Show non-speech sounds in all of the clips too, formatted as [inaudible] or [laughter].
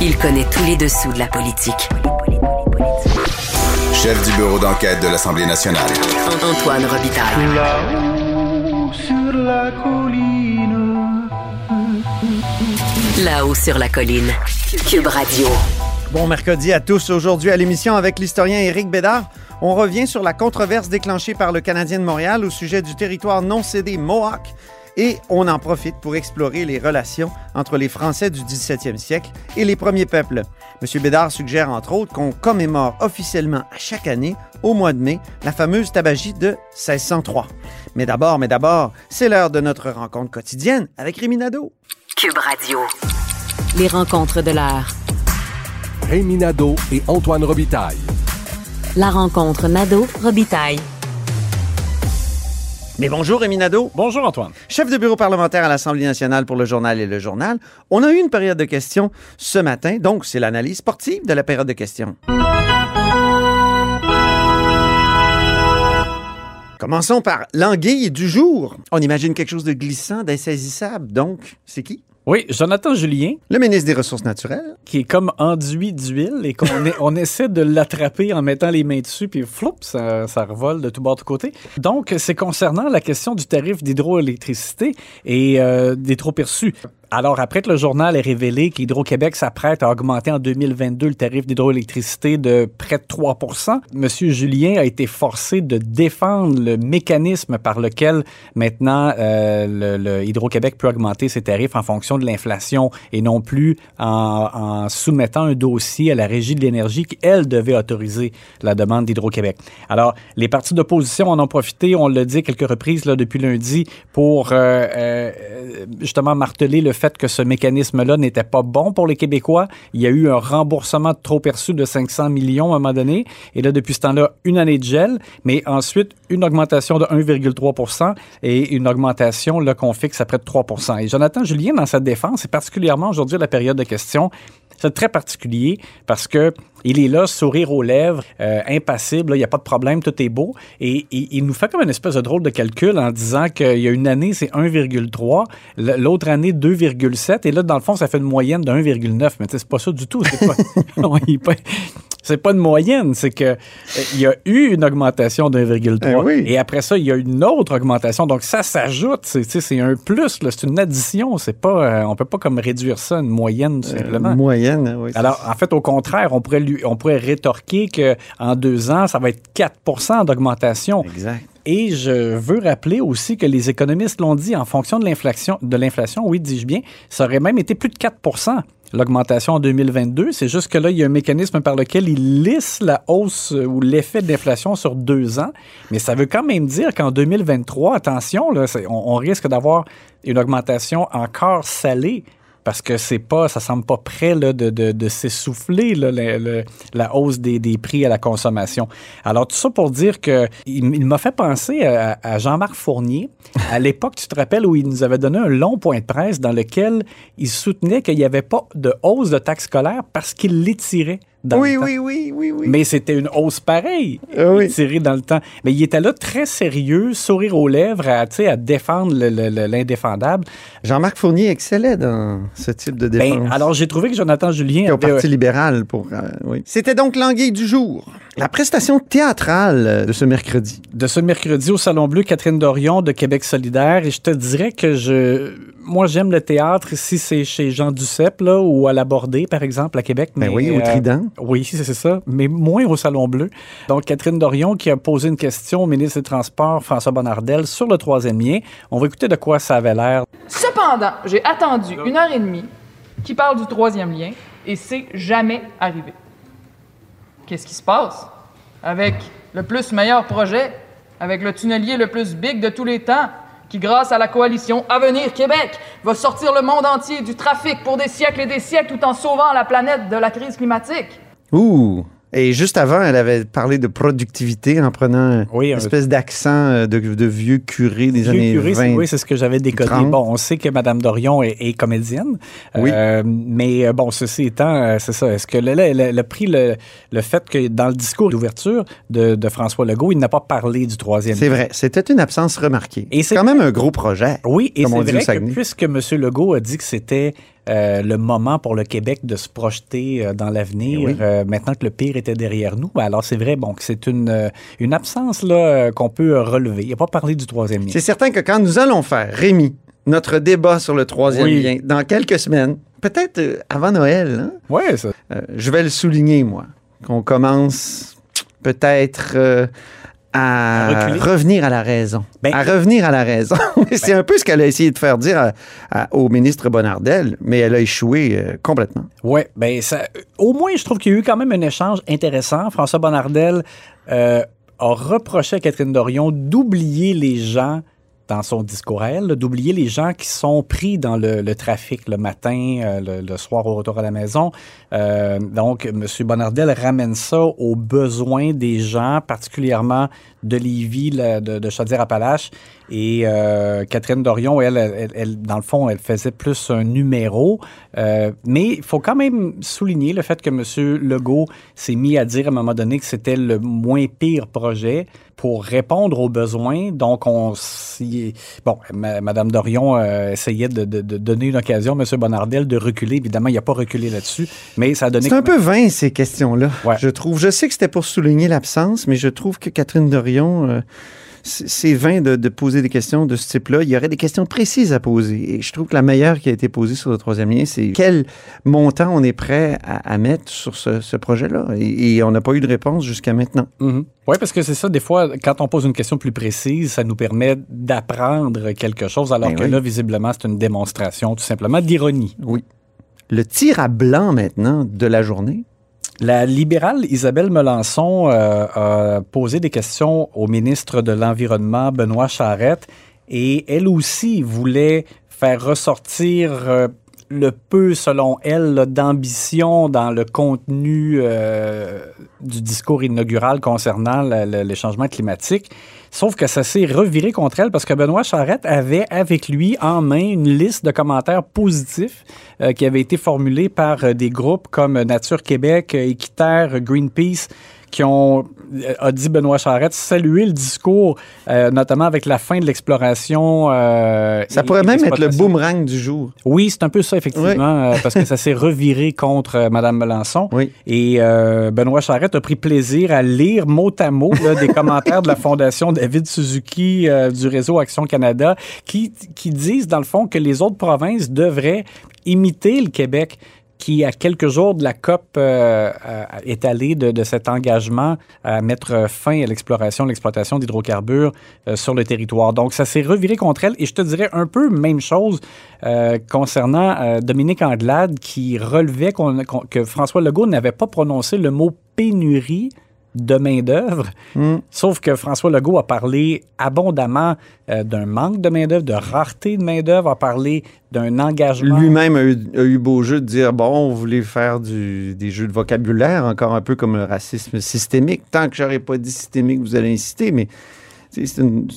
Il connaît tous les dessous de la politique. Chef du bureau d'enquête de l'Assemblée nationale. Antoine Robitaille. Là-haut sur la colline. Là-haut sur la colline. Cube Radio. Bon mercredi à tous. Aujourd'hui à l'émission avec l'historien Éric Bédard, on revient sur la controverse déclenchée par le Canadien de Montréal au sujet du territoire non cédé Mohawk et on en profite pour explorer les relations entre les Français du 17e siècle et les premiers peuples. M. Bédard suggère entre autres qu'on commémore officiellement à chaque année, au mois de mai, la fameuse tabagie de 1603. Mais d'abord, mais d'abord, c'est l'heure de notre rencontre quotidienne avec Rémi Nadeau. Cube Radio. Les rencontres de l'heure. Rémi Nadeau et Antoine Robitaille. La rencontre Nadeau-Robitaille. Mais bonjour Rémi Nadeau. Bonjour Antoine. Chef de bureau parlementaire à l'Assemblée nationale pour le journal et le journal. On a eu une période de questions ce matin, donc c'est l'analyse sportive de la période de questions. Commençons par l'anguille du jour. On imagine quelque chose de glissant, d'insaisissable. Donc, c'est qui? Oui, Jonathan Julien, Le ministre des Ressources naturelles. qui est comme enduit d'huile et qu'on on essaie de l'attraper en mettant les mains dessus, puis floup, ça, ça revole de tout bord de côté. Donc, c'est concernant la question du tarif d'hydroélectricité et euh, des trop perçus. Alors, après que le journal ait révélé qu'Hydro-Québec s'apprête à augmenter en 2022 le tarif d'hydroélectricité de près de 3% M. Julien a été forcé de défendre le mécanisme par lequel maintenant euh, Hydro-Québec peut augmenter ses tarifs en fonction de l'inflation et non plus en, soumettant un dossier à la Régie de l'énergie qui, elle, devait autoriser la demande d'Hydro-Québec. Alors, les partis d'opposition en ont profité, on l'a dit quelques reprises là, depuis lundi, pour euh, euh, justement marteler le fait que ce mécanisme-là n'était pas bon pour les Québécois. Il y a eu un remboursement trop perçu de 500 millions à un moment donné. Et là, depuis ce temps-là, une année de gel, mais ensuite une augmentation de 1,3% et une augmentation qu'on fixe à près de 3 Et Jonathan Julien, dans sa défense, et particulièrement aujourd'hui la période de questions, c'est très particulier parce que il est là, sourire aux lèvres, euh, impassible, il n'y a pas de problème, tout est beau. Et, il nous fait comme une espèce de drôle de calcul en disant qu'il y a une année, c'est 1,3, l- l'autre année, 2,7, et là, dans le fond, ça fait une moyenne de 1,9. Mais c'est pas ça du tout. Pas, [laughs] Non, il c'est pas une moyenne, c'est que euh, il y a eu une augmentation de 1,3 Eh oui. et après ça, il y a une autre augmentation. Donc ça s'ajoute, c'est un plus, c'est une addition. C'est pas, euh, on peut pas comme réduire ça à une moyenne tout simplement. Moyenne, oui. Alors, en fait, au contraire, on pourrait, lui, on pourrait rétorquer que en deux ans, ça va être 4% d'augmentation. Exact. Et je veux rappeler aussi que les économistes l'ont dit, en fonction de l'inflation, de l'inflation, oui, dis-je bien, ça aurait même été plus de 4 l'augmentation en 2022. C'est juste que là, il y a un mécanisme par lequel il lisse la hausse euh, ou l'effet de l'inflation sur deux ans. Mais ça veut quand même dire qu'en 2023, attention, là, on risque d'avoir une augmentation encore salée parce que c'est pas, ça semble pas prêt là, de, de, de s'essouffler la hausse des, prix à la consommation. Alors tout ça pour dire que il m'a fait penser à, à Jean-Marc Fournier à [laughs] l'époque, tu te rappelles où il nous avait donné un long point de presse dans lequel il soutenait qu'il n'y avait pas de hausse de taxes scolaires parce qu'il l'étirait. Dans Oui, oui, oui, oui, oui. Mais c'était une hausse pareille, Ah oui. tirée dans le temps. Mais il était là très sérieux, sourire aux lèvres, à, à défendre le- le- le- l'indéfendable. Jean-Marc Fournier excellait dans ce type de défense. Ben, alors, j'ai trouvé que Jonathan Julien Et au Parti libéral pour. euh, oui. C'était donc l'anguille du jour. La prestation théâtrale euh, de ce mercredi. de ce mercredi au Salon Bleu, Catherine Dorion de Québec solidaire. Et je te dirais que je, moi, j'aime le théâtre si c'est chez Jean Duceppe, là, ou à la Bordée, par exemple, à Québec. Ben mais, oui, au euh, Trident. oui, c'est c'est ça, mais moins au Salon Bleu. Donc, Catherine Dorion qui a posé une question au ministre des Transports, François Bonnardel, sur le troisième lien. On va écouter de quoi ça avait l'air. Cependant, j'ai attendu une heure et demie qui parle du troisième lien et c'est jamais arrivé. Qu'est-ce qui se passe? Avec le plus meilleur projet, avec le tunnelier le plus big de tous les temps, qui, grâce à la coalition Avenir Québec, va sortir le monde entier du trafic pour des siècles et des siècles tout en sauvant la planète de la crise climatique? Ouh! Et juste avant, elle avait parlé de productivité en prenant Oui, une un- espèce d'accent euh, de, de vieux curé des Vieux années curé, c'est- 20. oui, c'est ce que j'avais décodé. 30. Bon, on sait que Mme Dorion est, est comédienne. Oui. Euh, mais euh, bon, ceci étant, euh, c'est ça. Est-ce que là, elle, elle a pris le, le fait que dans le discours d'ouverture de, de François Legault, il n'a pas parlé du troisième C'est vrai, c'était une absence remarquée. Et c'est quand même un gros projet. Oui, et c'est vrai que puisque M. Legault a dit que c'était euh, le moment pour le Québec de se projeter euh, dans l'avenir, euh, maintenant que le pire était derrière nous. Ben, alors, c'est vrai, bon, que c'est une, une absence là, qu'on peut relever. Il n'a pas parlé du troisième lien. C'est certain que quand nous allons faire, Rémi, notre débat sur le troisième Oui. lien, dans quelques semaines, peut-être avant Noël, hein, Ouais, ça. je vais le souligner, moi, qu'on commence peut-être à, À revenir à la raison. Ben- à revenir à la raison. [laughs] C'est un peu ce qu'elle a essayé de faire dire à- à- au ministre Bonnardel, mais elle a échoué euh, complètement. Oui, ben ça, au moins, je trouve qu'il y a eu quand même un échange intéressant. François Bonnardel euh, a reproché à Catherine Dorion d'oublier les gens dans son discours à elle, d'oublier les gens qui sont pris dans le, trafic le matin, euh, le, le soir au retour à la maison. Euh, donc, M. Bonnardel ramène ça aux besoins des gens, particulièrement de Lévis, de, de Chaudière-Appalaches. Et euh, Catherine Dorion, elle, elle, dans le fond, elle faisait plus un numéro. Mais il faut quand même souligner le fait que M. Legault s'est mis à dire à un moment donné que c'était le moins pire projet pour répondre aux besoins. Donc, on s'y- bon, Mme Dorion euh, essayait de, de- de donner une occasion à M. Bonnardel de reculer. Évidemment, il n'a pas reculé là-dessus, mais ça a donné... C'est un peu vain, ces questions-là, Ouais. je trouve. Je sais que c'était pour souligner l'absence, mais je trouve que Catherine Dorion, euh, c'est vain de, de poser des questions de ce type-là. Il y aurait des questions précises à poser. Et je trouve que la meilleure qui a été posée sur le troisième lien, c'est quel montant on est prêt à, à mettre sur ce, ce projet-là? Et, et on n'a pas eu de réponse jusqu'à maintenant. Oui, parce que c'est ça, des fois, quand on pose une question plus précise, ça nous permet d'apprendre quelque chose, alors Ben que oui. là, visiblement, c'est une démonstration tout simplement d'ironie. Oui. Le tir à blanc maintenant de la journée. La libérale Isabelle Melançon euh, a posé des questions au ministre de l'Environnement, Benoît Charette, et elle aussi voulait faire ressortir euh, le peu, selon elle, d'ambition dans le contenu euh, du discours inaugural concernant le- les changements climatiques. Sauf que ça s'est reviré contre elle parce que Benoît Charette avait avec lui en main une liste de commentaires positifs euh, qui avaient été formulés par euh, des groupes comme Nature Québec, euh, Équiterre, Greenpeace, qui ont, euh, a dit Benoît Charette, salué le discours, euh, notamment avec la fin de l'exploration. euh, Ça pourrait même être le boomerang du jour. Oui, c'est un peu ça, effectivement, parce que ça s'est [laughs] reviré contre Mme Melançon. Oui. Et Benoît Charette a pris plaisir à lire mot à mot là, des commentaires de la Fondation David Suzuki du réseau Action Canada qui, qui disent, dans le fond, que les autres provinces devraient imiter le Québec qui, à quelques jours de la COP, euh, euh, est allé de, cet engagement à mettre fin à l'exploration, l'exploitation d'hydrocarbures euh, sur le territoire. Donc, ça s'est reviré contre elle. Et je te dirais un peu même chose euh, concernant Dominique Anglade qui relevait que François Legault n'avait pas prononcé le mot pénurie de main-d'œuvre. Mm. Sauf que François Legault a parlé abondamment euh, d'un manque de main-d'œuvre, de rareté de main-d'œuvre, a parlé d'un engagement. Lui-même a eu, a eu beau jeu de dire bon, vous voulez faire du- des jeux de vocabulaire, encore un peu comme le racisme systémique. Tant que j'aurais pas dit systémique, vous allez insister, mais c'est une,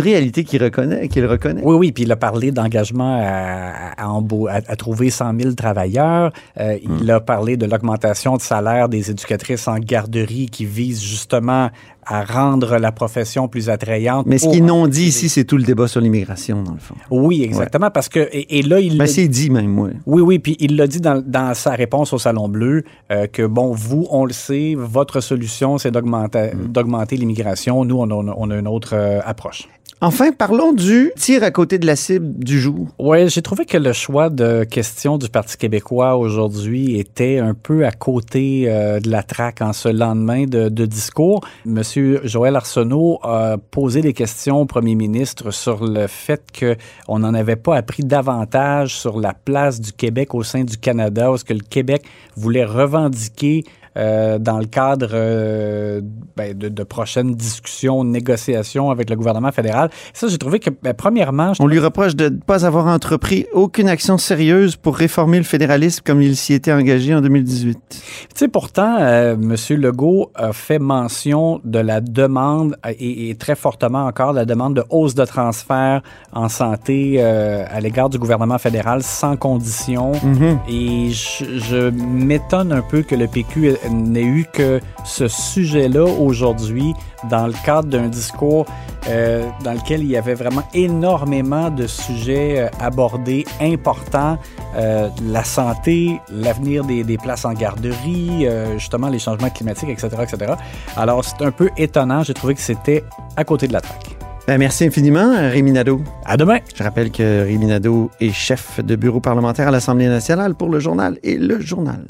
réalité qu'il reconnaît, qu'il reconnaît. Oui, oui, puis il a parlé d'engagement à, à, embau- à- à trouver 100 000 travailleurs. Euh, Il a parlé de l'augmentation de salaire des éducatrices en garderie qui vise justement à rendre la profession plus attrayante. Mais ce qu'ils n'ont dit ici, c'est tout le débat sur l'immigration, dans le fond. Oui, exactement, parce que... Et, et là, il... Ben, l'a- c'est dit même, oui. Oui, oui, puis il l'a dit dans, dans sa réponse au Salon Bleu euh, que, bon, vous, on le sait, votre solution, c'est d'augmenter d'augmenter l'immigration. Nous, on a, on a une autre euh, approche. Enfin, parlons du tir à côté de la cible du jour. Oui, j'ai trouvé que le choix de questions du Parti québécois aujourd'hui était un peu à côté euh, de la traque en ce lendemain de, discours. Monsieur Joël Arsenault a posé des questions au premier ministre sur le fait qu'on n'en avait pas appris davantage sur la place du Québec au sein du Canada, où ce que le Québec voulait revendiquer euh, dans le cadre euh, ben, de, de prochaines discussions, négociations avec le gouvernement fédéral. Ça, j'ai trouvé que, ben, premièrement, je On lui reproche de ne pas avoir entrepris aucune action sérieuse pour réformer le fédéralisme comme il s'y était engagé en 2018. Tu sais, pourtant, euh, M. Legault a fait mention de la demande, et, et très fortement encore, la demande de hausse de transfert en santé à l'égard du gouvernement fédéral sans condition. Mhm. Et je, je m'étonne un peu que le PQ n'ait eu que ce sujet-là aujourd'hui dans le cadre d'un discours euh, dans lequel il y avait vraiment énormément de sujets euh, abordés importants, euh, la santé, l'avenir des, des, places en garderie, justement les changements climatiques, etc., etc. Alors c'est un peu étonnant, j'ai trouvé que c'était à côté de la traque. Ben, merci infiniment, Rémi Nadeau. À demain. Je rappelle que Rémi Nadeau est chef de bureau parlementaire à l'Assemblée nationale pour le journal et le journal.